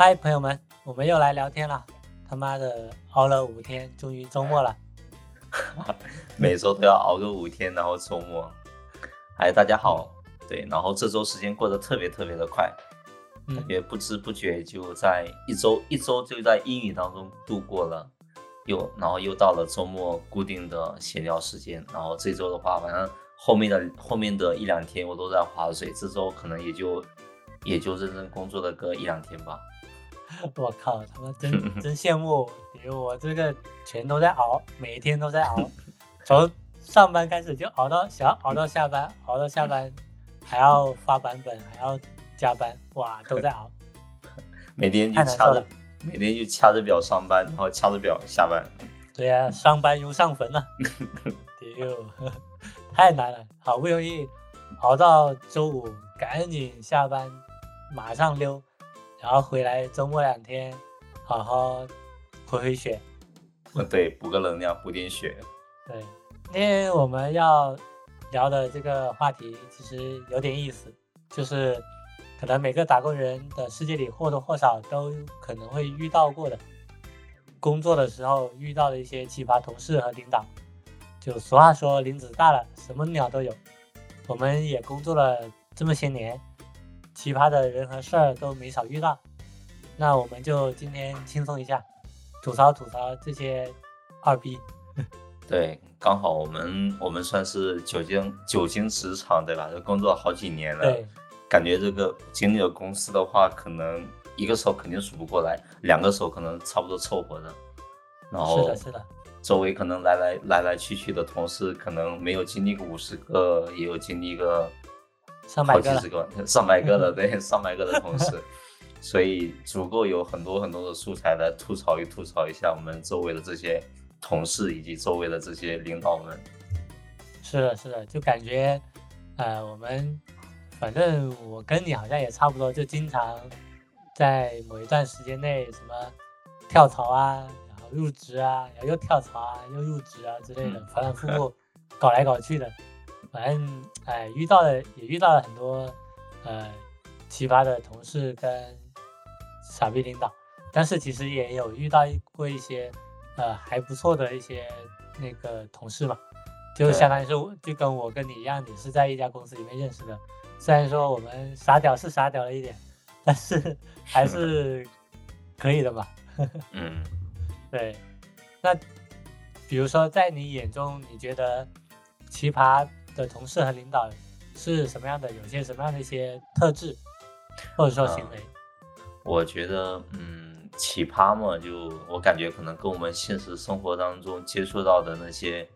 嗨，朋友们，我们又来聊天了。他妈的，熬了五天，终于周末了。每周都要熬个五天，然后周末。嗨，大家好。对，然后这周时间过得特别特别的快，感觉不知不觉就在一周一周就在英语当中度过了。又然后又到了周末固定的闲聊时间，然后这周的话，反正后面的后面的一两天我都在划水，这周可能也就也就认真工作了个一两天吧。我靠，他妈真 真羡慕，因为我这个全都在熬，每一天都在熬，从上班开始就熬到想熬到下班，熬到下班还要发版本，还要加班，哇，都在熬，每天就掐着。每天就掐着表上班，然后掐着表下班。对呀，上班如上坟啊！丢，太难了，好不容易熬到周五，赶紧下班，马上溜，然后回来周末两天，好好回回血。对，补个能量，补点血。对，今天我们要聊的这个话题其实有点意思，就是。可能每个打工人的世界里或多或少都可能会遇到过的，工作的时候遇到的一些奇葩同事和领导。就俗话说，林子大了，什么鸟都有。我们也工作了这么些年，奇葩的人和事儿都没少遇到。那我们就今天轻松一下，吐槽吐槽这些二逼。对，刚好我们我们算是久经久经职场，对吧？都工作好几年了。感觉这个经历了公司的话，可能一个手肯定数不过来，两个手可能差不多凑合的。然后是的，是的。周围可能来来来来去去的同事，可能没有经历过五十个，也有经历个 上百个、好几十个、上百个的，对，上百个的同事，所以足够有很多很多的素材来吐槽一吐槽一下我们周围的这些同事以及周围的这些领导们。是的，是的，就感觉，呃，我们。反正我跟你好像也差不多，就经常在某一段时间内什么跳槽啊，然后入职啊，然后又跳槽啊，又入职啊之类的，反反复复搞来搞去的。反正哎，遇到了也遇到了很多呃奇葩的同事跟傻逼领导，但是其实也有遇到过一些呃还不错的一些那个同事嘛，就相当于是就跟我跟你一样，你是在一家公司里面认识的。虽然说我们傻屌是傻屌了一点，但是还是可以的吧？嗯，对。那比如说，在你眼中，你觉得奇葩的同事和领导是什么样的？有些什么样的一些特质，或者说行为？我觉得，嗯，奇葩嘛，就我感觉可能跟我们现实生活当中接触到的那些。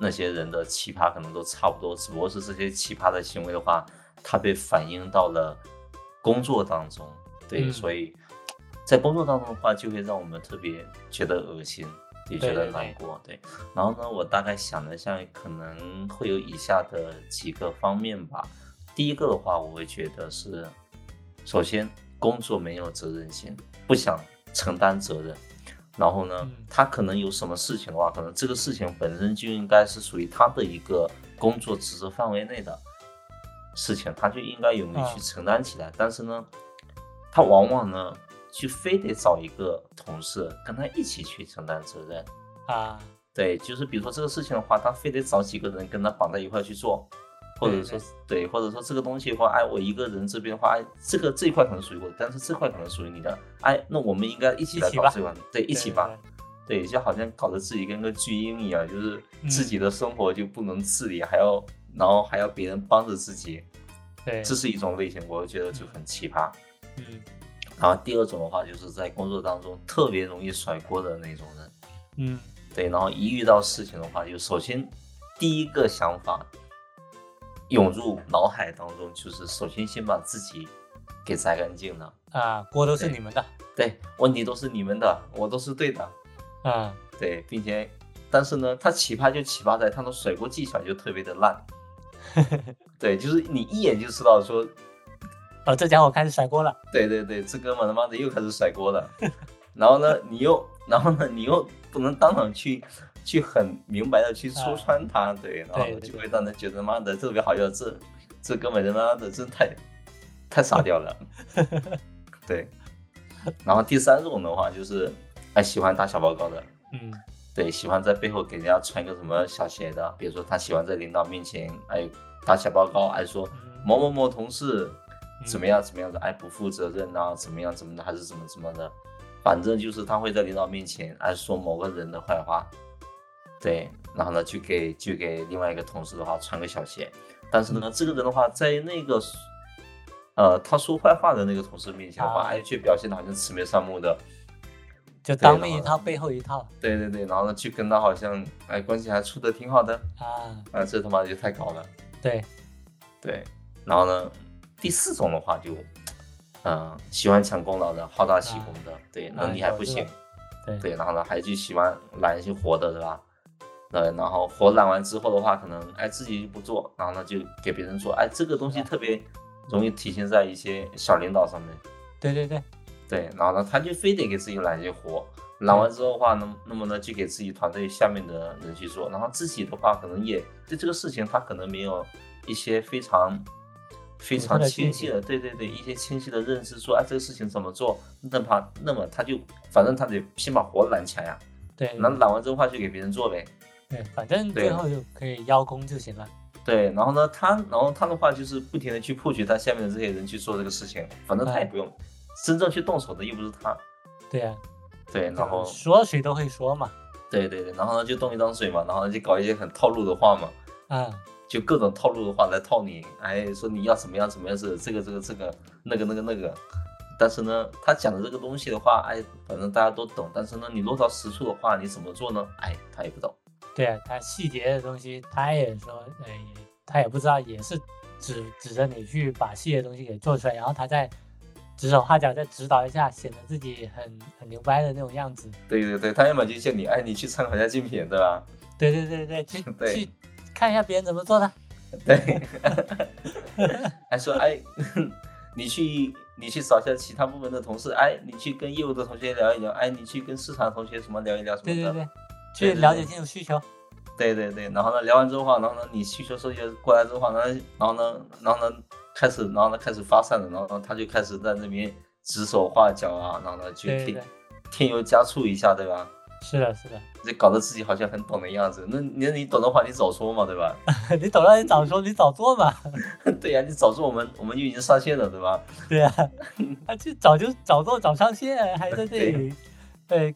那些人的奇葩可能都差不多，只不过是这些奇葩的行为的话，它被反映到了工作当中，对，所以在工作当中的话，就会让我们特别觉得恶心，也觉得难过，对。然后呢，我大概想了一下，可能会有以下的几个方面吧。第一个的话，我会觉得是，首先工作没有责任心，不想承担责任。然后呢，他可能有什么事情的话，可能这个事情本身就应该是属于他的一个工作职责范围内的事情，他就应该勇于去承担起来。但是呢，他往往呢，就非得找一个同事跟他一起去承担责任啊。对，就是比如说这个事情的话，他非得找几个人跟他绑在一块去做。或者说对，或者说这个东西的话，哎，我一个人这边的话，这个这一块可能属于我，但是这块可能属于你的，哎，那我们应该一起来搞这块，对，一起吧，对，就好像搞得自己跟个巨婴一样，就是自己的生活就不能自理，还要，然后还要别人帮着自己，对，这是一种类型，我觉得就很奇葩，嗯，然后第二种的话，就是在工作当中特别容易甩锅的那种人，嗯，对，然后一遇到事情的话，就首先第一个想法。涌入脑海当中，就是首先先把自己给摘干净了。啊，锅都是你们的，对，问题都是你们的，我都是对的，啊，对，并且，但是呢，他奇葩就奇葩在他的甩锅技巧就特别的烂，对，就是你一眼就知道说，哦，这家伙开始甩锅了，对对对，这哥们他妈的又开始甩锅了，然后呢，你又，然后呢，你又不能当场去。去很明白的去戳穿他，对，然后就会让人觉得妈的特别好笑，这这哥们他妈的真太太傻屌了，对。然后第三种的话就是哎喜欢打小报告的，嗯对，喜欢在背后给人家穿个什么小鞋的，比如说他喜欢在领导面前哎打小报告，哎说嗯某某某同事怎么嗯。样怎么样的，哎不负责任啊，怎么样怎么的，还是怎么怎么的，反正就是他会在领导面前哎说某个人的坏话，对，然后呢就给就给另外一个同事的话穿个小鞋，但是呢这个人的话在那个呃他说坏话的那个同事面前的话，啊。哎却表现的好像慈眉善目的，就。当面一套背后一套。对对对，然后呢去跟他好像哎关系还处的挺好的，啊，啊这他妈就太搞了。对，对，然后呢，第四种的话就，嗯、喜欢抢功劳的，好大喜功的，对，能力还不行，对对，然后呢，还就喜欢揽一些活的，对吧？对，然后活揽完之后的话，可能哎自己不做，然后呢就给别人做，哎这个东西特别容易体现在一些小领导上面，对对对，对，然后呢他就非得给自己揽一些活，揽完之后的话，那那么呢就给自己团队下面的人去做，然后自己的话可能也对这个事情他可能没有一些非常非常清晰的，对对对，一些清晰的认识，说哎这个事情怎么做，那怕那么他就反正他得先把活揽起来呀，对，那揽完之后话就给别人做呗，对，反正最后就可以邀功就行了。对，然后呢他然后他的话就是不停的去 push 他下面的这些人去做这个事情，反正他也哎不用真正去动手的又不是他，对呀、对，然后说谁都会说嘛，对对对，然后呢就动一张嘴嘛，然后就搞一些很套路的话嘛，啊，就各种套路的话来套你，哎，说你要怎么样怎么样是这个这个这个那个那个那个，但是呢，他讲的这个东西的话，哎，反正大家都懂，但是呢，你落到实处的话，你怎么做呢？哎，他也不懂。对啊，他细节的东西他也说，哎，他也不知道，也是指指着你去把细节的东西给做出来，然后他再指手画脚再指导一下，显得自己很很牛掰的那种样子。对对对，他要么就叫你，哎，你去参考一下竞品，对吧？对对对对，去 对去看一下别人怎么做的。对，还说，哎，你去你去找一下其他部门的同事，哎，你去跟业务的同学聊一聊，哎，你去跟市场同学什么聊一聊什么的。对对对，去了解清楚需求。对对对，然后呢，聊完之后的话，然后呢，你需求收集过来之后话，然后然后呢，然后呢，开始，然后呢，开始发散了，然后呢，他就开始在那边指手画脚啊，然后呢，就添添油加醋一下，对吧？是的，是的。这搞得自己好像很懂的样子。那你你懂的话，你早说嘛，对吧？你懂了，你早说，你早做嘛。对呀、你早做，我们我们就已经上线了，对吧？对啊，他 就早就早做早上线，还在这里，被，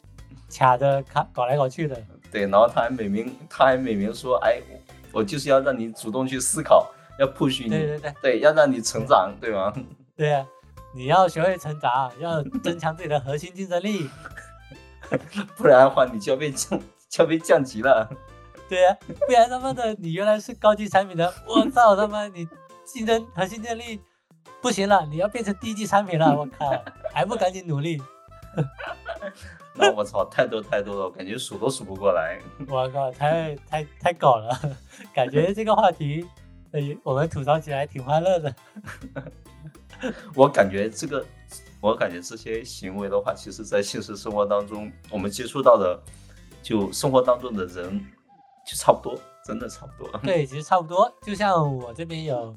卡着卡搞来搞去的。对，然后他还美名，他还美名说，哎，我就是要让你主动去思考，要 push 你，对对对对要让你成长，对吗？对啊，你要学会成长，要增强自己的核心竞争力。不然的话，你就要被降，就要被降级了。对啊，不然他妈的你原来是高级产品的，我操他妈你竞争核心竞争力不行了，你要变成低级产品了，我靠，还不赶紧努力？那我操，太多太多了，我感觉数都数不过来。我靠，太太太搞了，感觉这个话题，呃，我们吐槽起来挺欢乐的。我感觉这个，我感觉这些行为的话，其实在现实生活当中，我们接触到的，就生活当中的人，就差不多，真的差不多。对，其实差不多。就像我这边有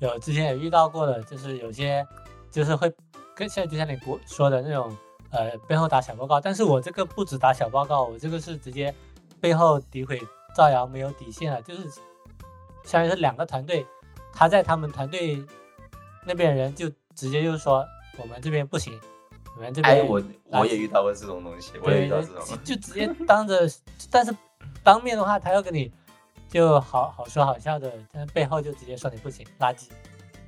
有之前也遇到过的，就是有些就是会跟现在就像你说的那种，呃，背后打小报告。但是我这个不止打小报告，我这个是直接背后诋毁、造谣，没有底线了。就是相当于是两个团队，他在他们团队那边人就直接就说我们这边不行，我们这边哎，我我也遇到过这种东西，我也，遇到这种。就直接当着，但是当面的话，他要跟你就好好说好笑的，但背后就直接说你不行，垃圾。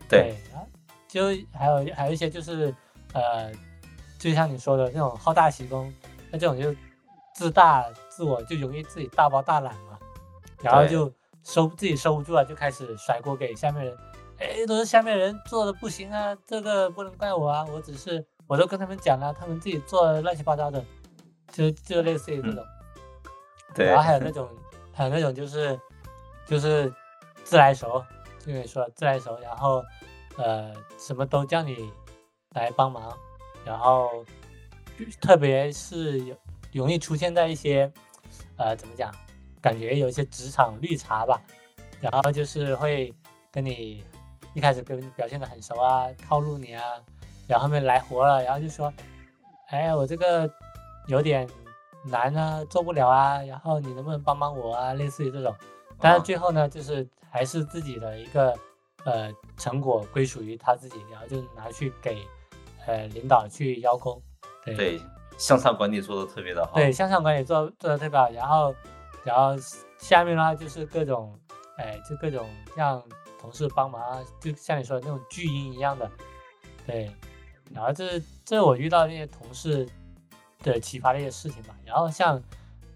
对，然后就还有还有一些就是呃，就像你说的那种好大喜功，那这种就自大自我，就容易自己大包大揽嘛，然后就收自己收不住了，就开始甩锅给下面人。哎，都是下面人做的不行啊，这个不能怪我啊，我只是我都跟他们讲了，他们自己做的乱七八糟的，就就类似于这种。对然后还有那 种，还有那种就是就是自来熟，就跟你说自来熟，然后呃什么都叫你来帮忙，然后特别是有容易出现在一些呃怎么讲，感觉有一些职场绿茶吧，然后就是会跟你一开始跟表现的很熟啊，套路你啊，然后后面来活了，然后就说哎，我这个有点难啊，做不了啊，然后你能不能帮帮我啊？类似于这种，但是最后呢，就是还是自己的一个呃成果归属于他自己，然后就拿去给呃领导去邀功。对对，向上管理做的特别的好。对，向上管理做做的特别好，然后然后下面的话就是各种哎，就各种让同事帮忙啊，就像你说的那种巨婴一样的，对。然后这这我遇到那些同事的奇葩的一些事情吧。然后像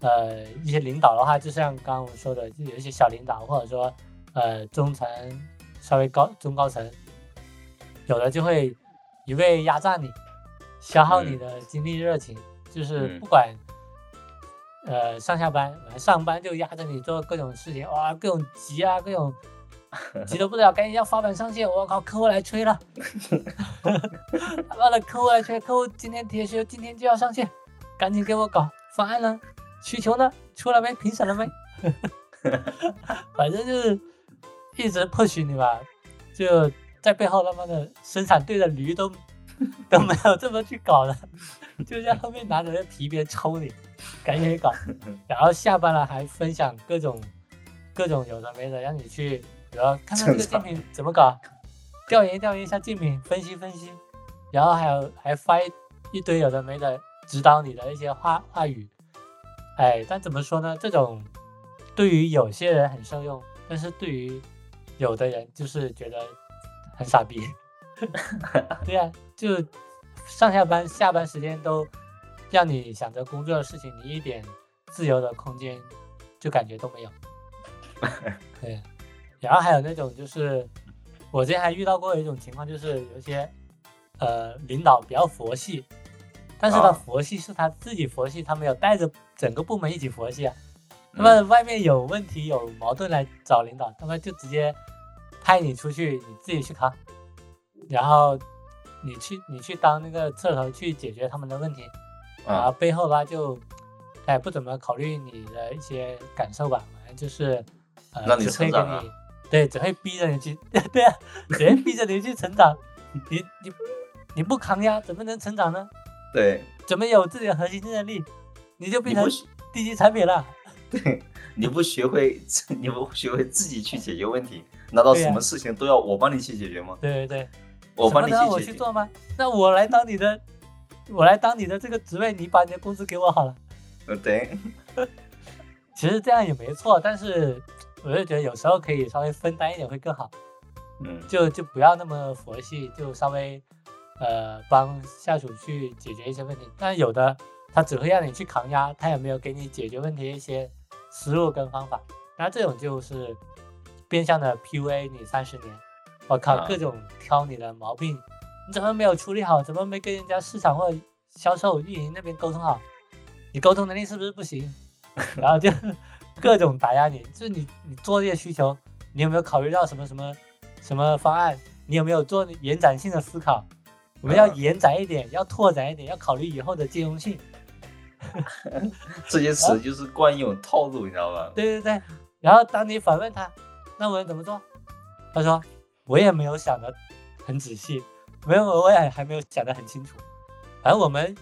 呃一些领导的话，就像刚刚我们说的，就有一些小领导或者说呃中层稍微高中高层，有的就会一味压榨你，消耗你的精力热情，就是不管呃上下班上班就压着你做各种事情，哇各种急啊各种。急得不得了，赶紧要发版上线！我靠，客户来催了，他妈的客户来催，客户今天铁修，今天就要上线，赶紧给我搞方案呢，需求呢出了没？评审了没？反正就是一直 push 你吧，就在背后他妈的生产队的驴都都没有这么去搞的，就在后面拿着那皮鞭抽你，赶紧搞，然后下班了还分享各种各种有的没的，让你去。然后看看这个竞品怎么搞，调研调研一下竞品，分析分析，然后还有还发一一堆有的没的指导你的一些话话语，哎，但怎么说呢？这种对于有些人很受用，但是对于有的人就是觉得很傻逼。对呀，就上下班下班时间都让你想着工作的事情，你一点自由的空间就感觉都没有。对。然后还有那种就是，我之前还遇到过一种情况，就是有一些呃领导比较佛系，但是他佛系是他自己佛系，他没有带着整个部门一起佛系啊。那么外面有问题有矛盾来找领导，他们就直接派你出去，你自己去扛，然后你去你去当那个侧头去解决他们的问题，然后背后的话就哎不怎么考虑你的一些感受吧，反正就是呃只会给你。对，只会逼着你去，对啊，只会逼着你去成长。你你你不扛压，怎么能成长呢？对，怎么有自己的核心竞争力？你就变成低级产品了。对，你不学会，你不学会自己去解决问题，难道什么事情都要我帮你去解决吗？对对对，我帮你去我去做吗？那我来当你的，我来当你的这个职位，你把你的工资给我好了。嗯，对。其实这样也没错，但是。我就觉得有时候可以稍微分担一点会更好，嗯，就就不要那么佛系，就稍微呃帮下属去解决一些问题。但有的他只会让你去扛压，他也没有给你解决问题一些思路跟方法。那这种就是变相的 PUA 你三十年，我靠，各种挑你的毛病，你怎么没有处理好？怎么没跟人家市场或销售运营那边沟通好？你沟通能力是不是不行？然后就。各种打压你，就是你你做这些需求，你有没有考虑到什么什么什么方案？你有没有做延展性的思考？我们要延展一点，要拓展一点，要考虑以后的兼容性。这些词就是惯用套路，你知道吧？对对对。然后当你反问他，那我们怎么做？他说我也没有想的很仔细，没有我也还没有想的很清楚。而我们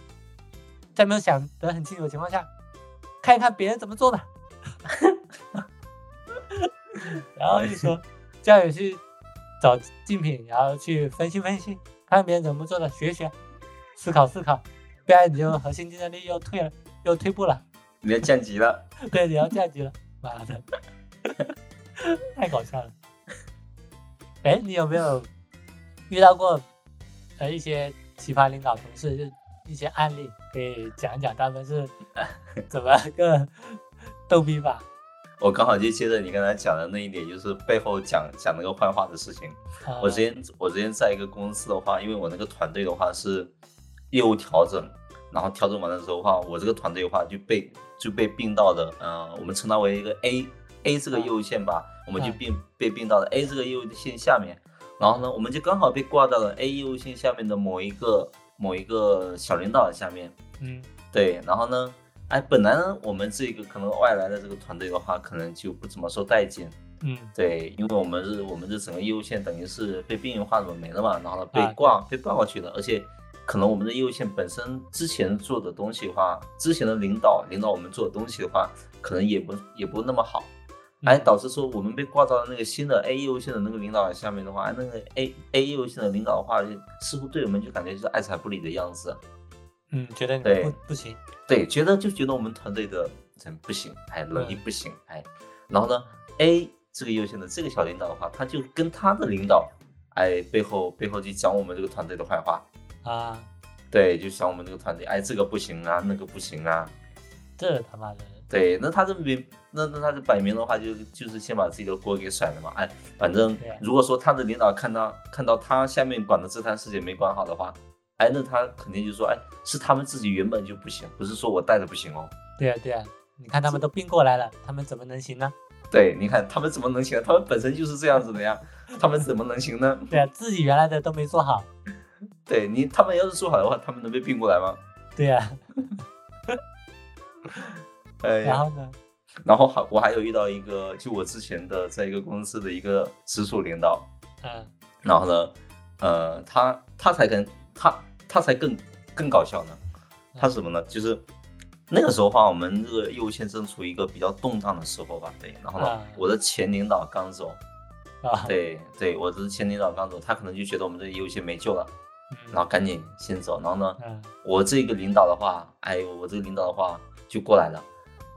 在没有想得很清楚的情况下，看一看别人怎么做的。然后就说叫你去找竞品，然后去分析分析，看别人怎么做的，学学，思考思考，不然你就核心竞争力又退了，又退步了。你要降级了。对，你要降级了。妈的，太搞笑了。哎，你有没有遇到过呃一些奇葩领导同事，就一些案例可以讲一讲，他们是 怎么个？逗逼吧，我刚好就接着你刚才讲的那一点，就是背后讲讲那个坏话的事情。我之前我之前在一个公司的话，因为我那个团队的话是业务调整，然后调整完了之后的话，我这个团队的话就被就被并到的，嗯，我们称它为一个 A A 这个业务线吧，我们就并被并到了 A 这个业务线下面，然后呢，我们就刚好被挂到了 A 业务线下面的某一个某一个小领导下面。嗯，对，然后呢。哎，本来呢，我们这个可能外来的这个团队的话，可能就不怎么受待见。嗯，对，因为我们是我们这整个业务线等于是被边缘化了没了嘛，然后呢被挂被挂过去了，而且可能我们的业务线本身之前做的东西的话，之前的领导领导我们做的东西的话，可能也不也不那么好，哎，导致说我们被挂到了那个新的 A 业务线的那个领导下面的话，那个 A A 业务线的领导的话，似乎对我们就感觉就是爱睬不理的样子。嗯，觉得对。不不行，对，觉得就觉得我们团队的人不行，哎，能力不行，哎，然后呢，A 这个优先的这个小领导的话，他就跟他的领导，哎，背后背后就讲我们这个团队的坏话，啊，对，就讲我们这个团队，哎，这个不行啊，那个不行啊，这他妈的，对，那他这明，那那他这摆明的话就就是先把自己的锅给甩了嘛，哎，反正如果说他的领导看到看到他下面管的这摊事情没管好的话，哎，那他肯定就说，哎，是他们自己原本就不行，不是说我带的不行哦。对啊对啊，你看他们都并过来了，他们怎么能行呢？对，你看他们怎么能行？他们本身就是这样子的呀，他们怎么能行呢？对啊，自己原来的都没做好，对你，他们要是做好的话，他们能被并过来吗？对啊，哎呀，然后呢？然后还我还有遇到一个，就我之前的在一个公司的一个直属领导，嗯然后呢，呃，他他才跟他他才更更搞笑呢。他是什么呢？就是那个时候的话，我们这个业务线正处于一个比较动荡的时候吧。对，然后呢，啊我的前领导刚走，啊，对对，我的前领导刚走，他可能就觉得我们这个业务线没救了，嗯，然后赶紧先走。然后呢，嗯我这个领导的话，哎，我这个领导的话就过来了，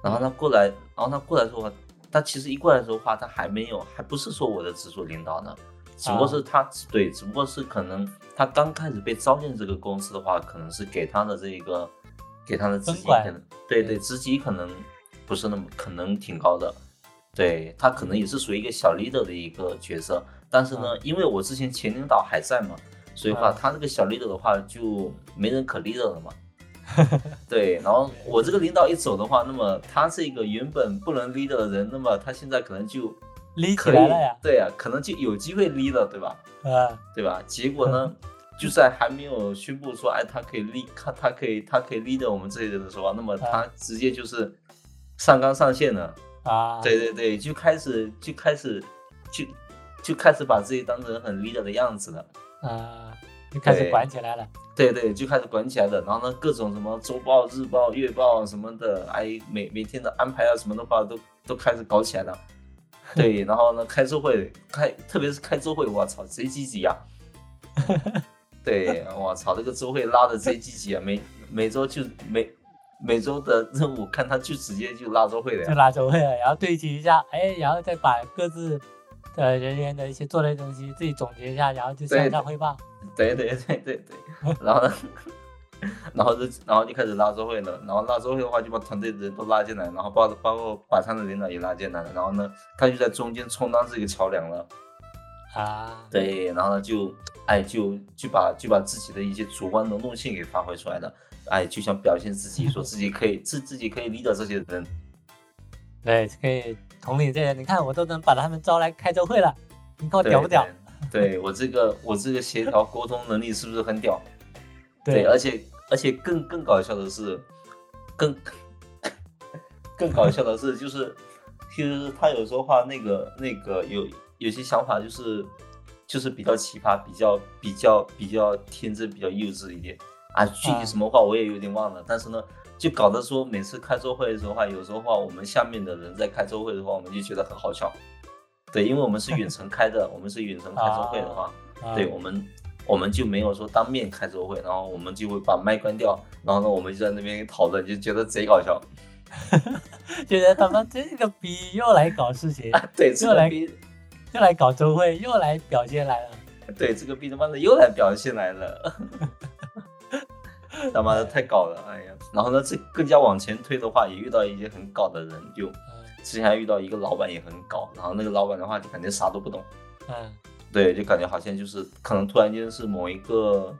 然后他过来，然后他过来的时候，他其实一过来的时候话，他还没有，还不是说我的直属领导呢，只不过是他、对，只不过是可能他刚开始被招进这个公司的话，可能是给他的这个给他的职级可能对对。职级可能不是那么可能挺高的，对他可能也是属于一个小 leader 的一个角色，但是呢，因为我之前前领导还在嘛，所以话嗯。他这个小 leader 的话就没人可 leader 了嘛。对，然后我这个领导一走的话，那么他这个原本不能 leader 的人，那么他现在可能就立起来了呀，对呀、可能就有机会 leader，对吧？啊，对吧？结果呢，就在还没有宣布说，哎，他可以 lead，他他可以他可以 leader 我们这些人的时候啊，那么他直接就是上纲上线了。啊，对对对，就开始就开始就就开始把自己当成很 leader 的样子了。啊，就开始管起来了，对对，就开始管起来了。然后呢，各种什么周报、日报、月报什么的，哎，每每天的安排啊什么的话，都都开始搞起来了。对，然后呢，开周会，开特别是开周会，我操，贼积极呀、对，我操，这个周会拉的贼积极啊，每每周就每每周的任务，看他就直接就拉周会了就。拉周会了，然后对齐一下，哎，然后再把各自的人员的一些做的东西自己总结一下，然后就向对上汇报。对对对对对，然后呢，然后就然后就开始拉周会了，然后拉周会的话就把团队的人都拉进来，然后包包括把他的领导也拉进来了，然后呢，他就在中间充当这个桥梁了。啊，对，然后呢就哎就就把就把自己的一些主观能动性给发挥出来了，哎就想表现自己，说自己可以 自自己可以 leader 这些人。对，可以统领这些，你看我都能把他们招来开周会了，你看我屌不屌？对对我这个我这个协调沟通能力是不是很屌？对而且而且更更搞笑的是，更更搞笑的是，就是其实他有时候话那个那个有有些想法就是就是比较奇葩，比较比较比较天真，比较幼稚一点啊。具体什么话我也有点忘了，但是呢，就搞得说每次开周会的时候话，有时候话我们下面的人在开周会的话，我们就觉得很好笑。对，因为我们是远程开的，我们是远程开周会的话，啊对我们我们就没有说当面开周会，然后我们就会把麦关掉，然后呢我们就在那边讨论，就觉得贼搞笑。觉得他们这个逼又来搞事情，啊对，这又来又来搞周会，又来表现来了。对这个逼他妈的又来表现来了，他妈的太搞了，哎呀！然后呢，这更加往前推的话，也遇到一些很搞的人，就嗯之前还遇到一个老板也很搞，然后那个老板的话就感觉啥都不懂，嗯对，就感觉好像就是可能突然间是某一个，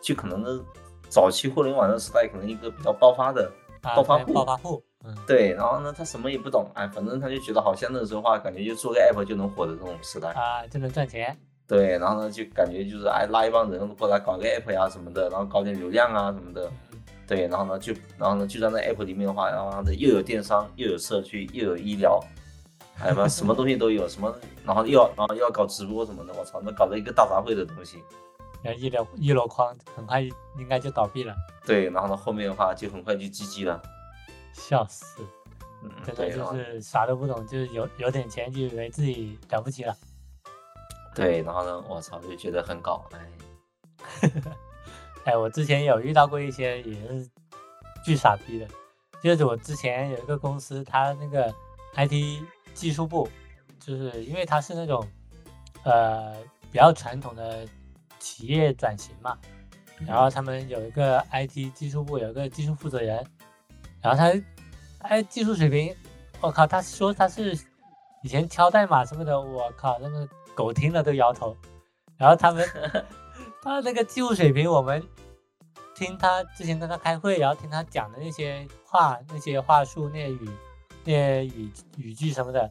就可能是早期互联网的时代，可能一个比较爆发的。啊，对暴发户暴发户，嗯对，然后呢，他什么也不懂，哎，反正他就觉得好像那时候话，感觉就做个 app 就能火的这种时代。啊，就能赚钱。对，然后呢，就感觉就是哎拉一帮人过来搞个 app 呀什么的，然后搞点流量啊什么的。嗯对，然后呢就然后呢就在那 app 里面的话，然后呢又有电商，又有社区，又有医疗，哎妈 什么东西都有，什么然后又要然后又要搞直播什么的，我操，那搞了一个大杂烩的东西。然后一箩一箩筐，很快应该就倒闭了，对，然后呢后面的话就很快就 GG 了，笑死！嗯，真的对，就是啥都不懂，就是有有点钱就以为自己了不起了。对，然后呢，我操，就觉得很搞，哎，哎，我之前有遇到过一些也是巨傻逼的，就是我之前有一个公司，他那个 IT 技术部，就是因为它是那种呃比较传统的企业转型嘛，然后他们有一个 IT 技术部有一个技术负责人，然后他哎技术水平，我靠，他说他是以前敲代码什么的，我靠，那个狗听了都摇头。然后他们 他那个技术水平，我们听他之前跟他开会，然后听他讲的那些话、那些话术、那些语、那些语语句什么的，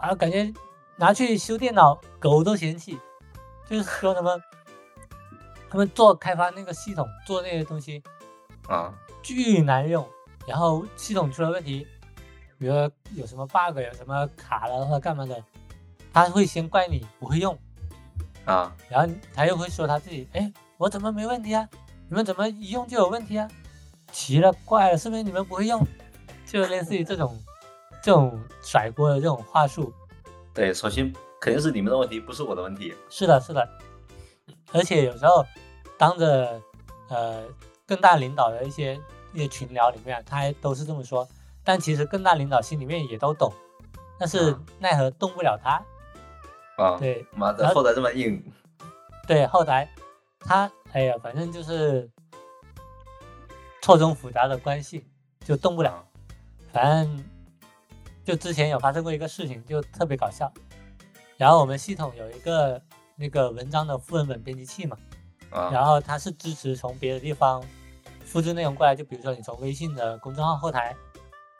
啊，感觉拿去修电脑，狗都嫌弃。就是说什么，他们做开发那个系统，做那些东西啊，巨难用，然后系统出了问题，比如说有什么 bug，有什么卡了或者干嘛的，他会先怪你不会用，啊，然后他又会说他自己，哎，我怎么没问题啊？你们怎么一用就有问题啊？奇了怪了，是不是你们不会用？就类似于这种这种甩锅的这种话术。对，首先肯定是你们的问题，不是我的问题，是的，是的，而且有时候当着呃更大领导的一些一些群聊里面，他还都是这么说，但其实更大领导心里面也都懂，但是啊奈何动不了他。啊，对妈的，后台这么硬，对，后台他哎呀，反正就是错综复杂的关系，就动不了。啊反正就之前有发生过一个事情，就特别搞笑。然后我们系统有一个那个文章的副文本编辑器嘛，啊，然后它是支持从别的地方复制内容过来，就比如说你从微信的公众号后台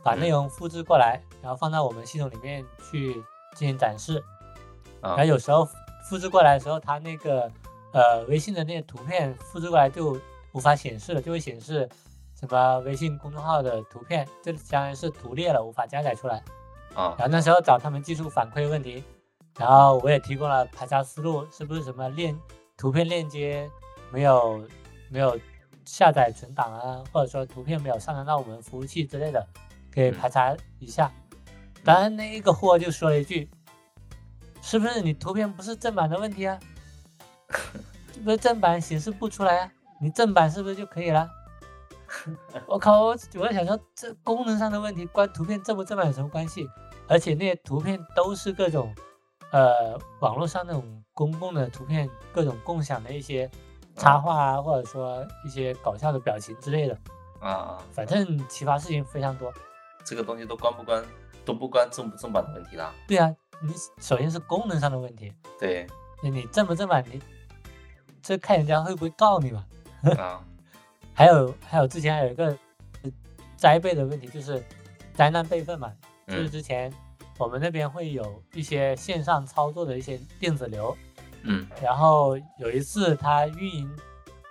把内嗯容复制过来，然后放到我们系统里面去进行展示。啊然后有时候复制过来的时候，它那个呃微信的那些图片复制过来就无法显示了，就会显示什么微信公众号的图片，这相当于是图列了，无法加载出来。啊然后那时候找他们技术反馈问题，然后我也提供了排查思路，是不是什么链图片链接没有没有下载存档啊，或者说图片没有上传到我们服务器之类的，可以排查一下。当然那一个货就说了一句，是不是你图片不是正版的问题啊？是不是正版显示不出来啊？你正版是不是就可以了？我靠！我我想说，这功能上的问题关图片正不正版有什么关系？而且那些图片都是各种，呃，网络上那种公共的图片，各种共享的一些插画啊，或者说一些搞笑的表情之类的，啊啊，反正奇葩事情非常多。这个东西都关不关都不关正不正版的问题啦，对啊，你首先是功能上的问题，对，那你正不正版，你这看人家会不会告你嘛？啊还有还有之前还有一个呃灾备的问题，就是灾难备份嘛，就是嗯之前我们那边会有一些线上操作的一些电子流，嗯。然后有一次它运营，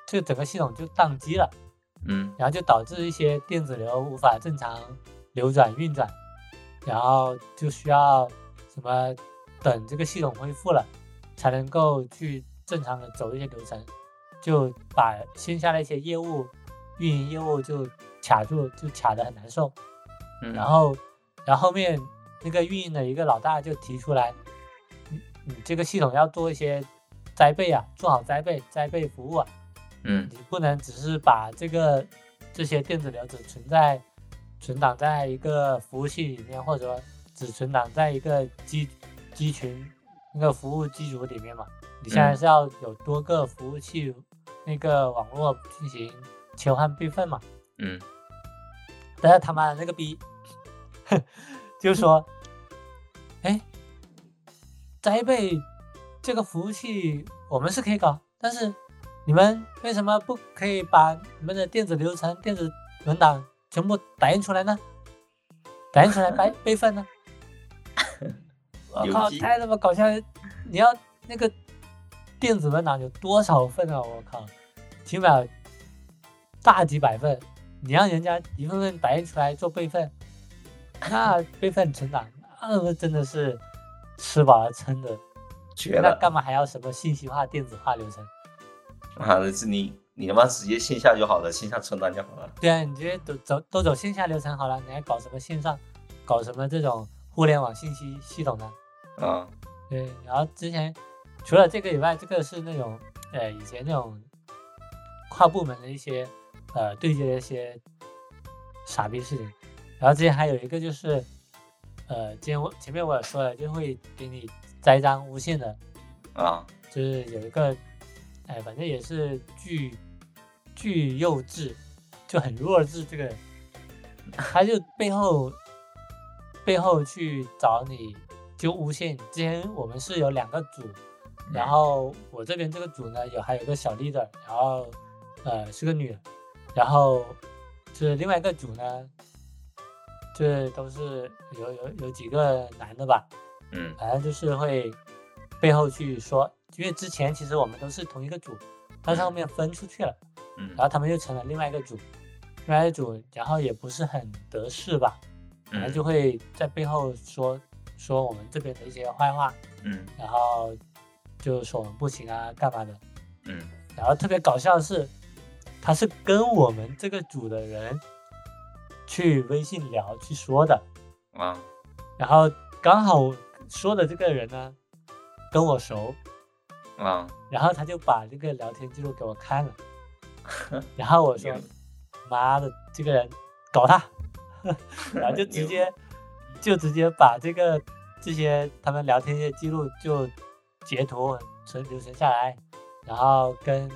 这整个系统就宕机了，嗯。然后就导致一些电子流无法正常流转运转，然后就需要什么等这个系统恢复了，才能够去正常的走一些流程，就把线下的一些业务运营业务就卡住，就卡得很难受。嗯，然后，然后后面那个运营的一个老大就提出来，你你这个系统要做一些灾备啊，做好灾备灾备服务啊，嗯你不能只是把这个这些电子流只存在存档在一个服务器里面，或者说只存档在一个机机群那个服务机组里面嘛。你现在嗯是要有多个服务器那个网络进行切换备份嘛？嗯但是他妈的那个逼 就说，哎，斋备这个服务器我们是可以搞，但是你们为什么不可以把你们的电子流程、电子文档全部打印出来呢？打印出来备备份呢？我靠，太他妈搞笑了！你要那个电子文档有多少份啊？我靠，起码大几百份，你让人家一份份打印出来做备份，那备份存档，那真的是吃饱了撑的。绝了，那干嘛还要什么信息化、电子化流程？啊，那是你你他妈直接线下就好了，线下存档就好了。对啊，你直接都走都走线下流程好了，你还搞什么线上，搞什么这种互联网信息系统呢？啊，对，然后之前除了这个以外，这个是那种呃以前那种跨部门的一些呃对接的一些傻逼事情。然后之前还有一个就是呃，之前我前面我也说了，就会给你栽赃诬陷的，啊，就是有一个哎，反正也是巨巨幼稚，就很弱智这个人，他就背后背后去找你。就诬陷你。之前我们是有两个组，然后我这边这个组呢有还有一个小 leader，然后呃是个女的，然后就是另外一个组呢，这都是有有有几个男的吧，嗯，反正就是会背后去说，因为之前其实我们都是同一个组，但是后面分出去了，嗯，然后他们又成了另外一个组，另外一组，然后也不是很得势吧，反正就会在背后说。说我们这边的一些坏话，嗯，然后就说我们不行啊，干嘛的，嗯，然后特别搞笑的是，他是跟我们这个组的人去微信聊去说的，啊，然后刚好说的这个人呢跟我熟，啊，然后他就把这个聊天记录给我看了，然后我说，妈的，这个人搞他，然后就直接。就直接把这个这些他们聊天的记录就截图存留存下来，然后跟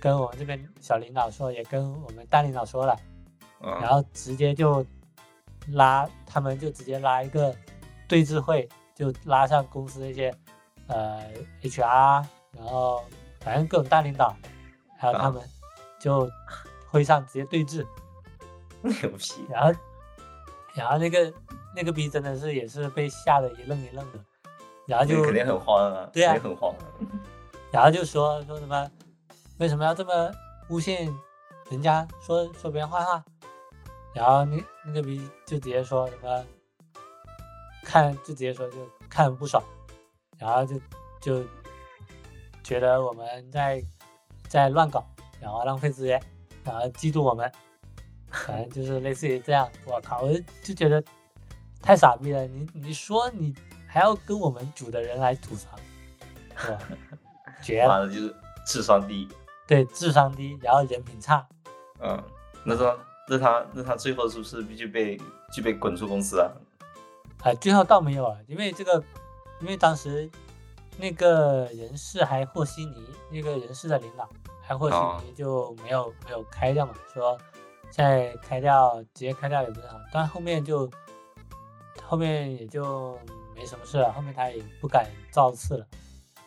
跟我们这边小领导说，也跟我们大领导说了，然后直接就拉他们就直接拉一个对峙会，就拉上公司的一些呃 HR，然后反正各种大领导，还有他们就会上直接对峙，牛逼，然后然后那个。那个逼真的是也是被吓得一愣一愣的，然后就肯定很慌啊，对啊，很慌。然后就说说什么，为什么要这么诬陷人家，说说别人坏话？然后那那个逼就直接说什么，看就直接说就看不爽，然后就就觉得我们在在乱搞，然后浪费资源，然后嫉妒我们，反正就是类似于这样。我靠，我就觉得。太傻逼了！你你说你还要跟我们组的人来吐槽，是吧？绝了！就是智商低，对，智商低，然后人品差。嗯，那他那他那他最后是不是必须被就被滚出公司啊？哎，最后倒没有啊，因为这个，因为当时那个人事还和稀泥，那个人事的领导还和稀泥，就没有没有开掉嘛，说现在开掉直接开掉也不太好，但后面就。后面也就没什么事了，后面他也不敢造次了。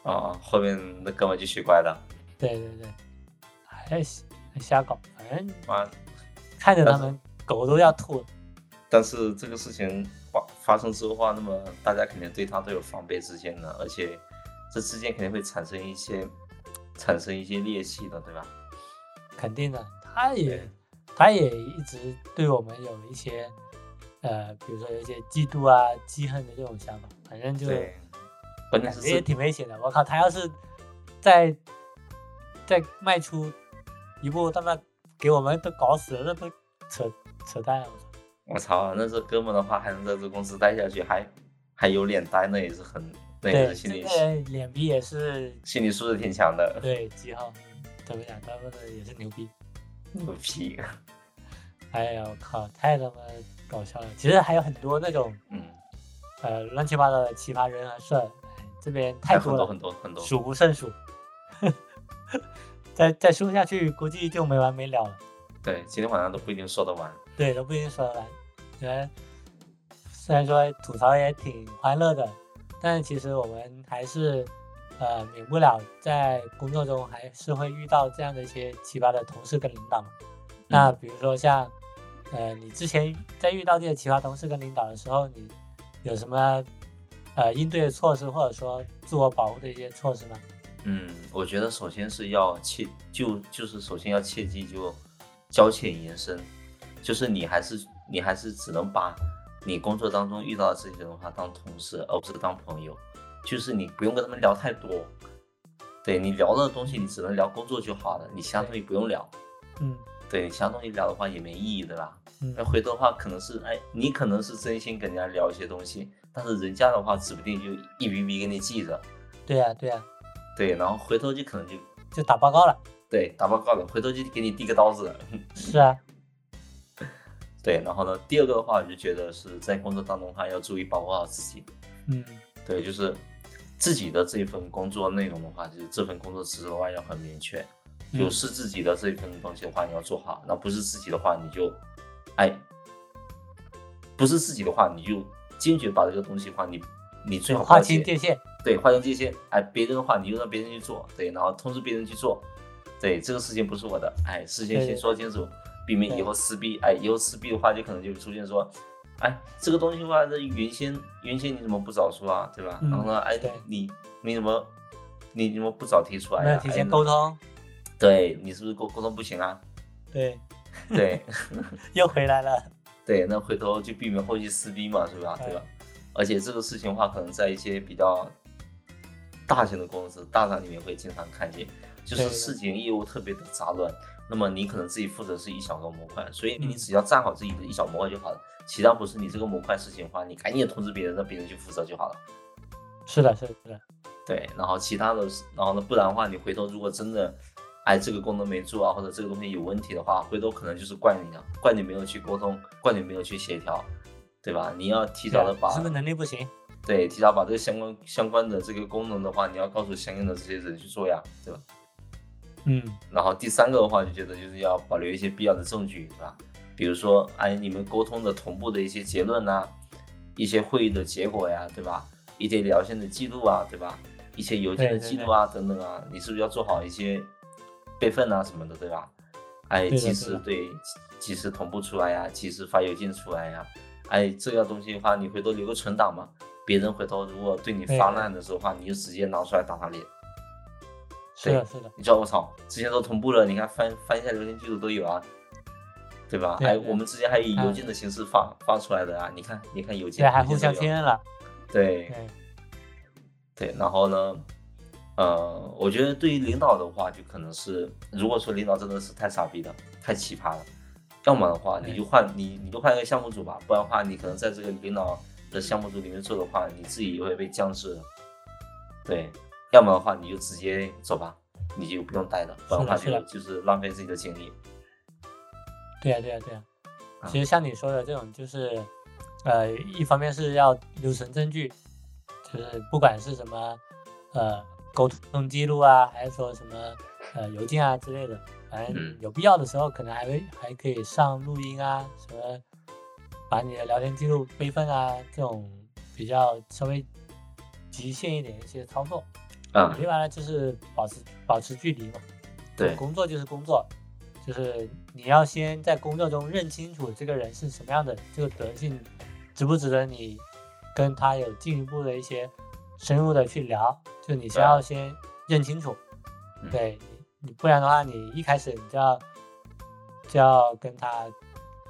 哦，后面那哥们就学乖了。对对对，还还瞎搞，反正妈，看着他们狗都要吐了。但是这个事情发发生之后的话，那么大家肯定对他都有防备之心的，而且这之间肯定会产生一些产生一些裂隙的，对吧？肯定的，他也他也一直对我们有一些。呃，比如说有一些嫉妒啊、记恨的这种想法，反正就本来是也挺危险的。我靠，他要是再再迈出一步，他妈给我们都搞死了，那不扯扯淡了！我操！我操，那这哥们的话还能在这公司待下去，还还有脸待，那也是很，那也是心理脸皮也是心理素质挺强的。对，几号怎么讲？他们的也是牛逼，牛逼！哎呀，我靠，太他妈！搞笑了，其实还有很多那种，嗯，呃，乱七八糟的奇葩人和事儿，这边太多了，很多很多，数不胜数。再再说下去，估计就没完没了了。对，今天晚上都不一定说得完。对，都不一定说得完。虽然虽然说吐槽也挺欢乐的，但其实我们还是呃免不了在工作中还是会遇到这样的一些奇葩的同事跟领导嘛。那比如说像。呃，你之前在遇到这些奇葩同事跟领导的时候，你有什么呃应对的措施，或者说自我保护的一些措施吗？嗯，我觉得首先是要切，就就是首先要切记就交浅言深，就是你还是你还是只能把你工作当中遇到的这些人话当同事，而不是当朋友，就是你不用跟他们聊太多，对你聊的东西，你只能聊工作就好了，你其他东西不用聊。嗯对你其他东西聊的话也没意义的啦。那嗯，回头的话，可能是哎，你可能是真心跟人家聊一些东西，但是人家的话指不定就一笔笔给你记着。对呀、对呀、对，然后回头就可能就就打报告了。对打报告了，回头就给你递个刀子。是啊，对，然后呢，第二个的话，我就觉得是在工作当中的话，要注意保护好自己。嗯对，就是自己的这份工作内容的话，就是这份工作职责的话要很明确，嗯就是自己的这一份东西的话，你要做好。那不是自己的话，你就，哎，不是自己的话，你就坚决把这个东西的话，你你最好不划清界限。对，划清界限。哎，别人的话你就让别人去做，对，然后通知别人去做。对，这个事情不是我的，哎，事情先对对说清楚，避免以后撕逼。哎，以后撕逼的话，就可能就出现说，哎，这个东西的话，这原先原先你怎么不早说啊，对吧？嗯然后呢，哎对，你你怎么你怎么不早提出来提前哎沟通。对你是不是沟沟通不行啊？对，对 又回来了。对，那回头就避免后续撕逼嘛，是吧？对吧？而且这个事情的话，可能在一些比较大型的公司、大厂里面会经常看见，就是事情业务特别的杂乱。那么你可能自己负责是一小个模块，所以你嗯只要站好自己的一小模块就好了。其他不是你这个模块事情的话，你赶紧通知别人，让别人去负责就好了。是的，是的，是的。对，然后其他的，然后呢，不然的话，你回头如果真的，哎，这个功能没做啊，或者这个东西有问题的话，回头可能就是怪你了，怪你没有去沟通，怪你没有去协调，对吧？你要提早的把，对啊是不是能力不行？对，提早把这个相关相关的这个功能的话，你要告诉相应的这些人去做呀，对吧？嗯，然后第三个的话，就觉得就是要保留一些必要的证据，对吧？比如说，哎，你们沟通的同步的一些结论呐、一些会议的结果呀，对吧？一些聊天的记录啊，对吧？一些邮件的记录啊，等等啊，你是不是要做好一些备份啊什么的，对吧？哎，及时对及时同步出来呀，及时发邮件出来呀。哎，这个东西的话，你回头留个存档嘛，别人回头如果对你发难的时候的话，你就直接拿出来打他脸。是的，是的。你知道我操，之前都同步了，你看翻翻一下聊天记录都有啊，对吧？哎，我们之前还以邮件的形式发、发出来的啊，你看，你看邮件，对还互相确认了。对对，对，然后呢，呃，我觉得对于领导的话，就可能是，如果说领导真的是太傻逼了，太奇葩了，要么的话你就换你你就换一个项目组吧，不然的话你可能在这个领导的项目组里面做的话，你自己也会被降职的。对，要么的话你就直接走吧，你就不用待了，不然的话就是就是浪费自己的精力。对呀，对呀，对呀。啊其实像你说的这种，就是，呃，一方面是要留存证据，就是不管是什么，呃，沟通记录啊，还是说什么，呃，邮件啊之类的，反正嗯有必要的时候，可能还会还可以上录音啊，什么，把你的聊天记录备份啊，这种比较稍微极限一点的一些操作。啊、另外呢，就是保持保持距离嘛。对工作就是工作，就是你要先在工作中认清楚这个人是什么样的，这个德性值不值得你跟他有进一步的一些深入的去聊，就你先对啊。要先认清楚，嗯。对你，你不然的话，你一开始你就要就要跟他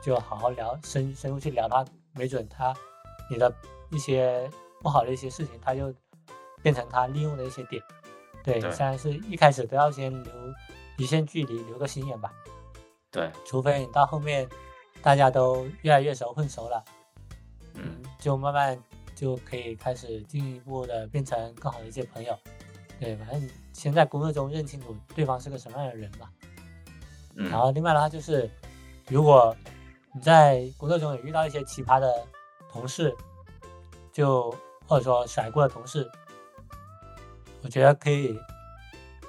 就好好聊，深深入去聊他，没准他你的一些不好的一些事情，他就变成他利用的一些点。对，对。虽然是一开始都要先留一线距离，留个心眼吧，对，除非你到后面大家都越来越熟混熟了，嗯，就慢慢就可以开始进一步的变成更好的一些朋友。对，反正先在工作中认清楚对方是个什么样的人吧。嗯，然后另外的话就是，如果你在工作中有遇到一些奇葩的同事，就或者说甩锅的同事，我觉得可以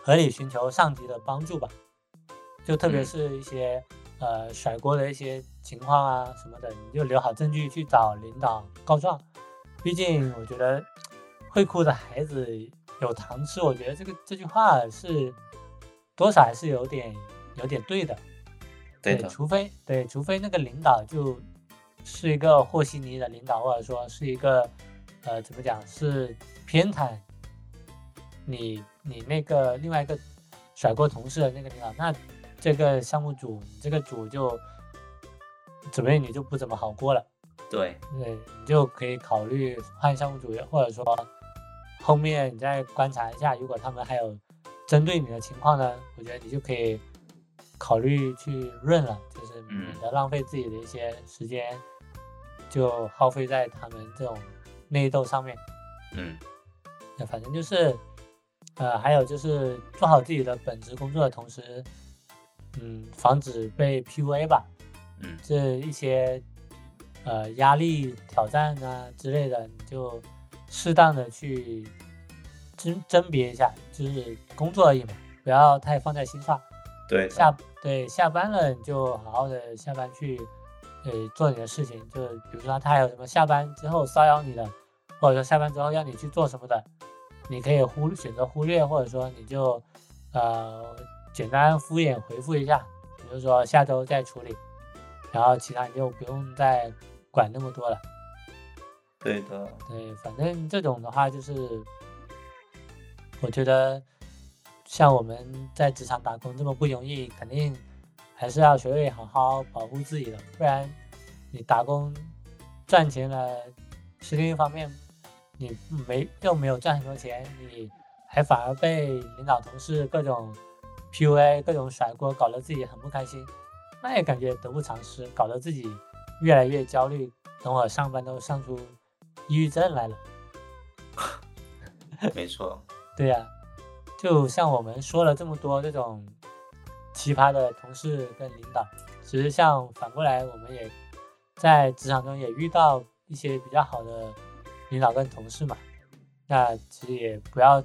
合理寻求上级的帮助吧。就特别嗯是一些、呃甩锅的一些情况啊什么的，你就留好证据去找领导告状。毕竟我觉得会哭的孩子有糖吃，我觉得这个这句话是多少还是有点有点对的。对的，除非对，除非那个领导就是一个和稀泥的领导，或者说是一个呃怎么讲是偏袒你你那个另外一个甩锅同事的那个领导，那这个项目组你这个组就准备你就不怎么好过了。对，对，你就可以考虑换项目组，或者说后面你再观察一下，如果他们还有针对你的情况呢，我觉得你就可以考虑去润了，就是免得浪费自己的一些时间，就耗费在他们这种内斗上面。嗯，那反正就是，呃，还有就是做好自己的本职工作的同时，嗯，防止被 PUA 吧。嗯这一些呃压力、挑战啊之类的，你就适当的去甄甄别一下，就是工作而已嘛，不要太放在心上。对，下对下班了，你就好好的下班去呃做你的事情，就比如说他还有什么下班之后骚扰你的，或者说下班之后要你去做什么的，你可以忽选择忽略，或者说你就呃简单敷衍回复一下，比如说下周再处理，然后其他你就不用再管那么多了。对的，对，反正这种的话就是，我觉得像我们在职场打工这么不容易，肯定还是要学会好好保护自己的，不然你打工赚钱了是另一方面，你没又没有赚很多钱，你还反而被领导同事各种 PUA、各种甩锅，搞得自己很不开心，那也感觉得不偿失，搞得自己越来越焦虑，等会儿上班都上出抑郁症来了。没错，对呀、就像我们说了这么多这种奇葩的同事跟领导，其实像反过来，我们也在职场中也遇到一些比较好的领导跟同事嘛。那其实也不要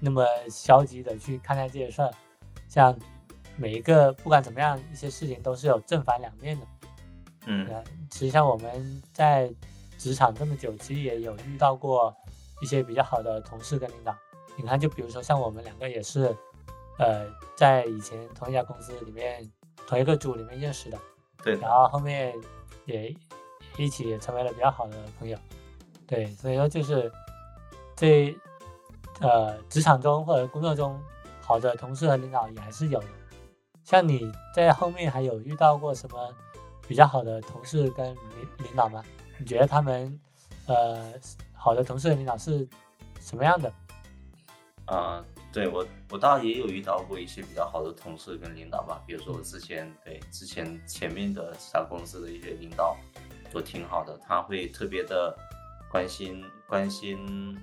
那么消极的去看待这些事儿，像每一个不管怎么样，一些事情都是有正反两面的。嗯呃，其实像我们在职场这么久，其实也有遇到过一些比较好的同事跟领导。你看，就比如说像我们两个也是，呃，在以前同一家公司里面同一个组里面认识的，对，然后后面也一起也成为了比较好的朋友。对，所以说就是这呃职场中或者工作中好的同事和领导也还是有的。像你在后面还有遇到过什么比较好的同事跟领领导吗？你觉得他们呃好的同事和领导是什么样的？啊、对我我倒也有遇到过一些比较好的同事跟领导吧，比如说我之前对之前前面的其他公司的一些领导都挺好的，他会特别的关心关心，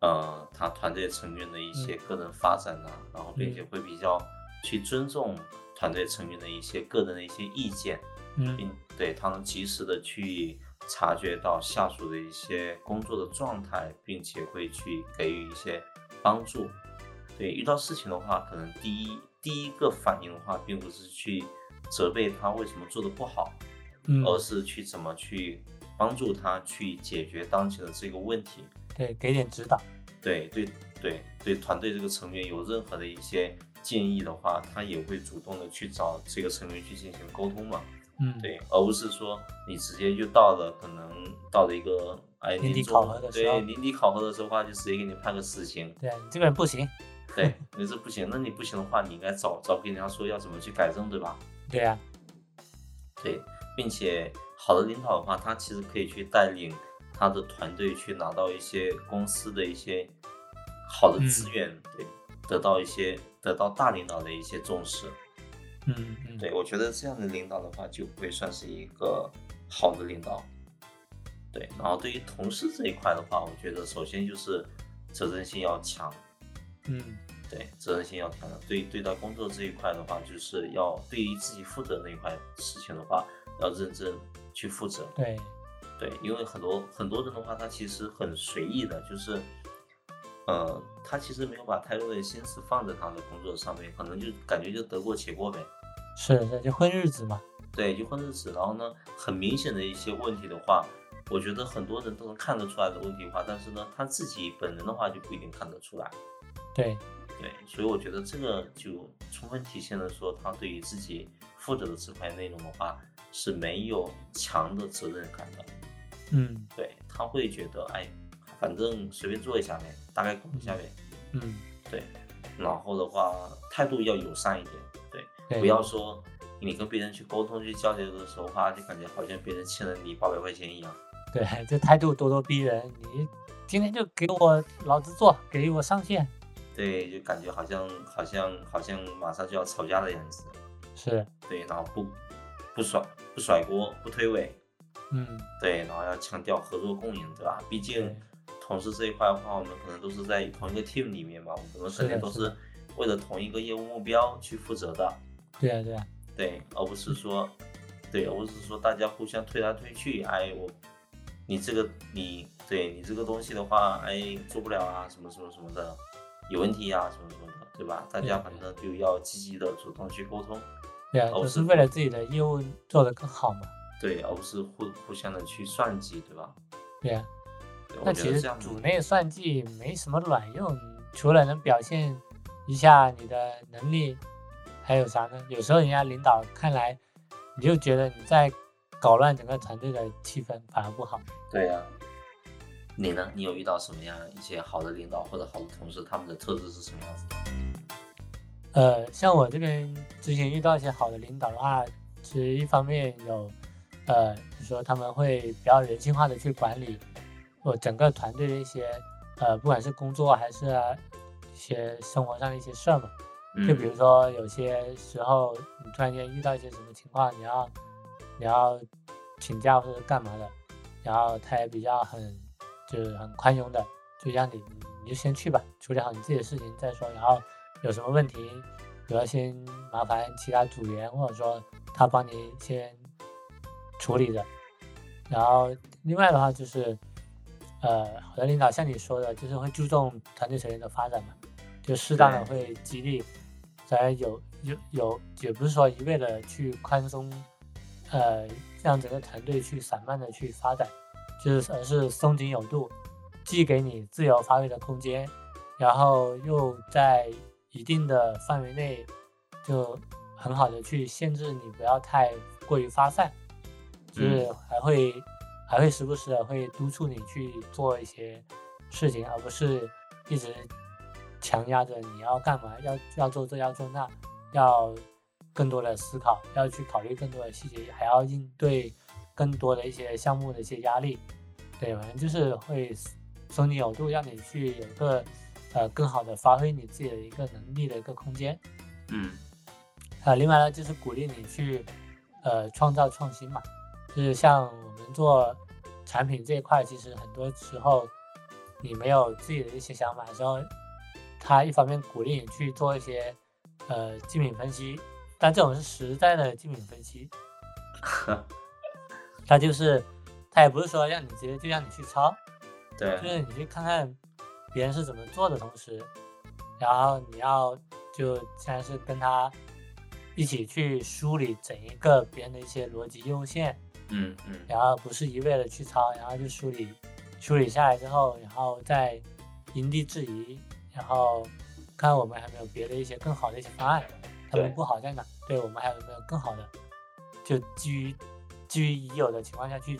呃，他团队成员的一些个人发展啊，然后并且会比较去尊重团队成员的一些个人的一些意见，嗯并对他能及时的去察觉到下属的一些工作的状态，并且会去给予一些帮助。对，遇到事情的话，可能第一第一个反应的话，并不是去责备他为什么做的不好，嗯，而是去怎么去帮助他去解决当前的这个问题。对，给点指导。对对对对，团队这个成员有任何的一些建议的话，他也会主动的去找这个成员去进行沟通嘛。嗯，对，而不是说你直接就到了，可能到了一个哎年底考核的时候对年底考核的时候的话，就直接给你判个死刑。对你这个人不行。对，你这不行，那你不行的话，你应该早早跟人家说要怎么去改正，对吧？对呀、对，并且好的领导的话，他其实可以去带领他的团队去拿到一些公司的一些好的资嗯源，对，得到一些得到大领导的一些重视。嗯嗯，对，我觉得这样的领导的话，就会算是一个好的领导。对，然后对于同事这一块的话，我觉得首先就是责任心要强，嗯对，责任心要强的。对对待工作这一块的话，就是要对于自己负责那一块事情的话，要认真去负责。对，对，因为很多很多人的话，他其实很随意的，就是，呃，他其实没有把太多的心思放在他的工作上面，可能就感觉就得过且过呗。是的，就混日子嘛。对，就混日子。然后呢，很明显的一些问题的话，我觉得很多人都能看得出来的问题的话，但是呢，他自己本人的话就不一定看得出来。对，对，所以我觉得这个就充分体现了说他对于自己负责的这块内容的话是没有强的责任感的。嗯对，他会觉得，哎，反正随便做一下呗，大概搞一下呗。嗯，对，然后的话态度要友善一点，对，不要说你跟别人去沟通去交流的时候话，就感觉好像别人欠了你八百块钱一样。对，这态度咄咄逼人，你今天就给我老子做，给我上线。对，就感觉好像好像好像马上就要吵架的样子。是，对，然后不不甩不甩锅不推诿，嗯，对，然后要强调合作共赢，对吧？毕竟同事这一块的话，我们可能都是在同一个 team 里面嘛，我们肯定都是为了同一个业务目标去负责的，对啊，对啊，对，而不是说，对，而不是说大家互相推来推去，哎，我你这个你对你这个东西的话，哎，做不了啊，什么什么什么的，有问题啊，什么什么的，对吧？大家对反正就要积极的主动去沟通，对啊，而不是是为了自己的业务做得更好嘛。对，而不是互互相的去算计，对吧？对啊，那其实组内算计没什么卵用，除了能表现一下你的能力，还有啥呢？有时候人家领导看来，你就觉得你在搞乱整个团队的气氛，反而不好。对呀、你呢？你有遇到什么样一些好的领导或者好的同事，他们的特质是什么样子的？呃，像我这边之前遇到一些好的领导的话，其实一方面有，呃，比如说他们会比较人性化的去管理我整个团队的一些，呃，不管是工作还是啊一些生活上的一些事儿嘛。就比如说有些时候你突然间遇到一些什么情况，你要你要请假或者干嘛的，然后他也比较很就是很宽容的，就让你你就先去吧，处理好你自己的事情再说。然后有什么问题，主要先麻烦其他组员或者说他帮你先处理的。然后另外的话就是，呃，好的领导像你说的，就是会注重团队成员的发展嘛，就适当的会激励，当然有有有，也不是说一味的去宽松，呃，让整个团队去散漫的去发展，就是而是松紧有度，既给你自由发挥的空间，然后又在一定的范围内，就很好的去限制你不要太过于发散，就是还会、还会时不时的会督促你去做一些事情，而不是一直强压着你要干嘛，要要做这要做那，要更多的思考，要去考虑更多的细节，还要应对更多的一些项目的一些压力。对，反正就是会松你有度，让你去有个呃更好的发挥你自己的一个能力的一个空间。嗯啊，另外呢，就是鼓励你去呃创造创新嘛，就是像我们做产品这一块，其实很多时候你没有自己的一些想法的时候，他一方面鼓励你去做一些呃竞品分析，但这种是实在的竞品分析，他就是他也不是说让你直接就让你去抄，对。就是你去看看别人是怎么做的同时，然后你要就现在是跟他一起去梳理整一个别人的一些逻辑业务线，嗯嗯。然后不是一味的去抄，然后就梳理梳理下来之后，然后再因地制宜，然后看我们还没有别的一些更好的一些方案，他们不好在哪？对我们还有没有更好的？就基于基于已有的情况下去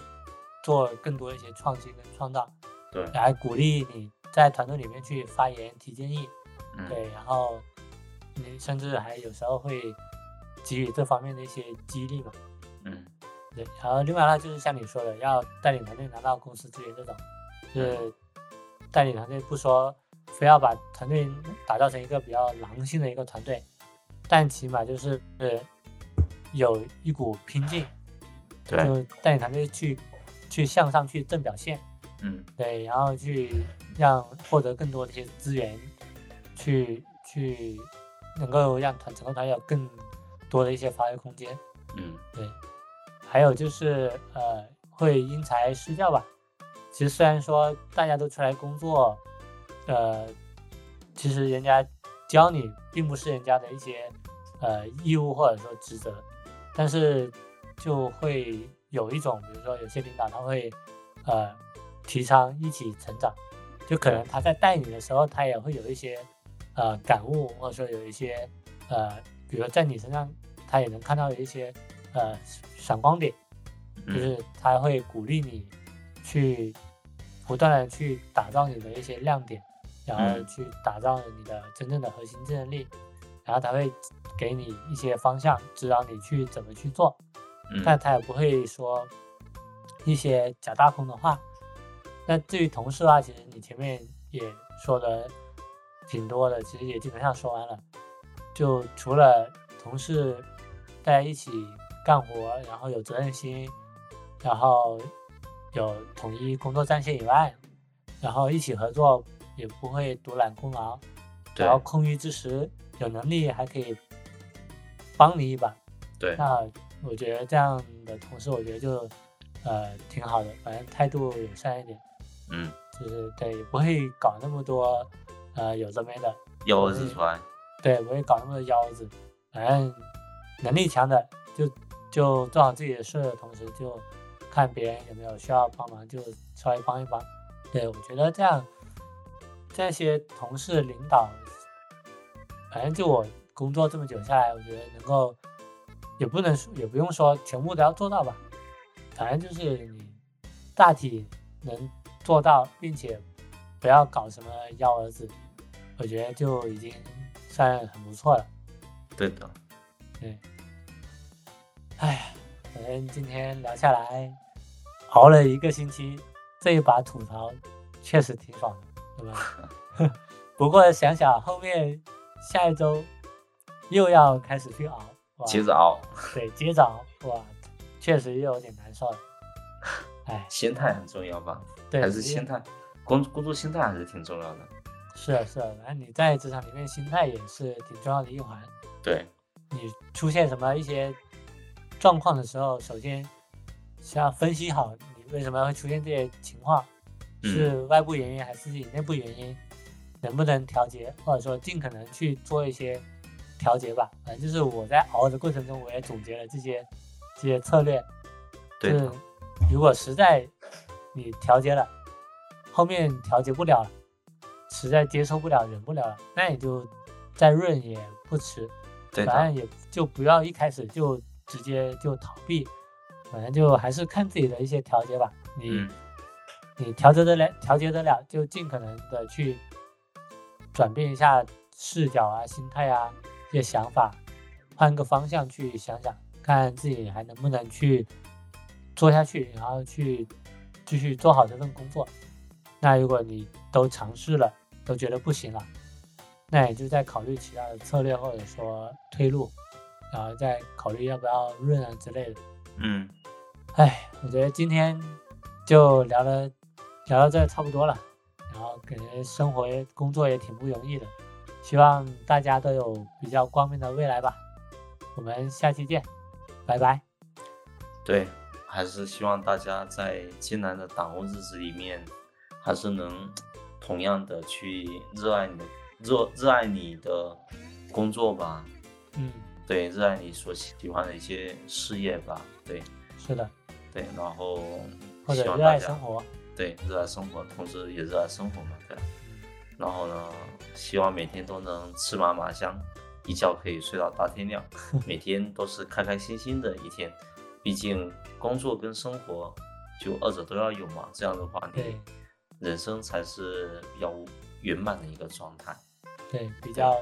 做更多一些创新跟创造。对来鼓励你在团队里面去发言、提建议，嗯对，然后你甚至还有时候会给予这方面的一些激励嘛，嗯对。然后另外呢，就是像你说的，要带领团队拿到公司资源这种，就是带领团队不说非要把团队打造成一个比较狼性的一个团队，但起码就是呃有一股拼劲，对就带领团队去去向上去挣表现。嗯对，然后去让获得更多的一些资源，去去能够让团整个团队有更多的一些发挥空间。嗯对，还有就是呃，会因材施教吧。其实虽然说大家都出来工作，呃，其实人家教你并不是人家的一些呃义务或者说职责，但是就会有一种，比如说有些领导他会呃提倡一起成长，就可能他在带你的时候，他也会有一些呃感悟，或者说有一些呃，比如说在你身上他也能看到有一些呃闪光点，就嗯。是他会鼓励你去不断的去打造你的一些亮点，然后嗯去打造你的真正的核心竞争力，然后他会给你一些方向，指导你去怎么去做，嗯但他也不会说一些假大空的话。那至于同事的话，其实你前面也说的挺多的，其实也基本上说完了。就除了同事大家一起干活，然后有责任心，然后有统一工作战线以外，然后一起合作也不会独揽功劳，对然后空余之时有能力还可以帮你一把。对，那我觉得这样的同事，我觉得就呃挺好的，反正态度友善一点，嗯，就是对，也不会搞那么多呃有的没的，腰子出来，对，不会搞那么多腰子，反正能力强的就就做好自己的事的同时，就看别人有没有需要帮忙，就稍微帮一帮。对我觉得这样这些同事领导，反正就我工作这么久下来，我觉得能够也不能说也不用说全部都要做到吧，反正就是你大体能做到，并且不要搞什么幺蛾子，我觉得就已经算很不错了。对的，对，哎呀，反正今天聊下来，熬了一个星期，这一把吐槽确实挺爽的，对吧？不过想想后面下一周又要开始去熬，接着熬，对，接着熬，哇，确实又有点难受了。哎，心态很重要吧？对，还是心态，工工作心态还是挺重要的。是啊是啊，反正你在职场里面心态也是挺重要的一环。对，你出现什么一些状况的时候，首先先要分析好你为什么会出现这些情况，嗯是外部原因还是自己内部原因，能不能调节，或者说尽可能去做一些调节吧。反正就是我在熬的过程中，我也总结了这些这些策略。是对的，如果实在你调节了，后面调节不了了，实在接受不了、忍不了了，那你就再润也不迟。对，反正也就不要一开始就直接就逃避，反正就还是看自己的一些调节吧。你、嗯，你调节得了，调节得了，就尽可能的去转变一下视角啊、心态啊、一些想法，换个方向去想想，看自己还能不能去做下去，然后去继续做好这份工作。那如果你都尝试了，都觉得不行了，那也就再考虑其他的策略或者说退路，然后再考虑要不要润啊之类的。嗯，哎，我觉得今天就聊了聊到这差不多了，然后感觉生活也工作也挺不容易的，希望大家都有比较光明的未来吧。我们下期见，拜拜。对，还是希望大家在艰难的打工日子里面，还是能同样的去热爱你的热热爱你的工作吧，嗯，对，热爱你所喜欢的一些事业吧，对是的，对，然后或者热爱生活。对，热爱生活，同时也热爱生活嘛，对。然后呢，希望每天都能吃嘛嘛香，一觉可以睡到大天亮，每天都是开开心心的一天。毕竟工作跟生活就二者都要有嘛，这样的话你对人生才是比较圆满的一个状态。对，比较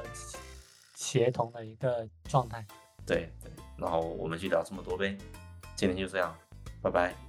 协同的一个状态。对对，然后我们就聊这么多呗，今天就这样，拜拜。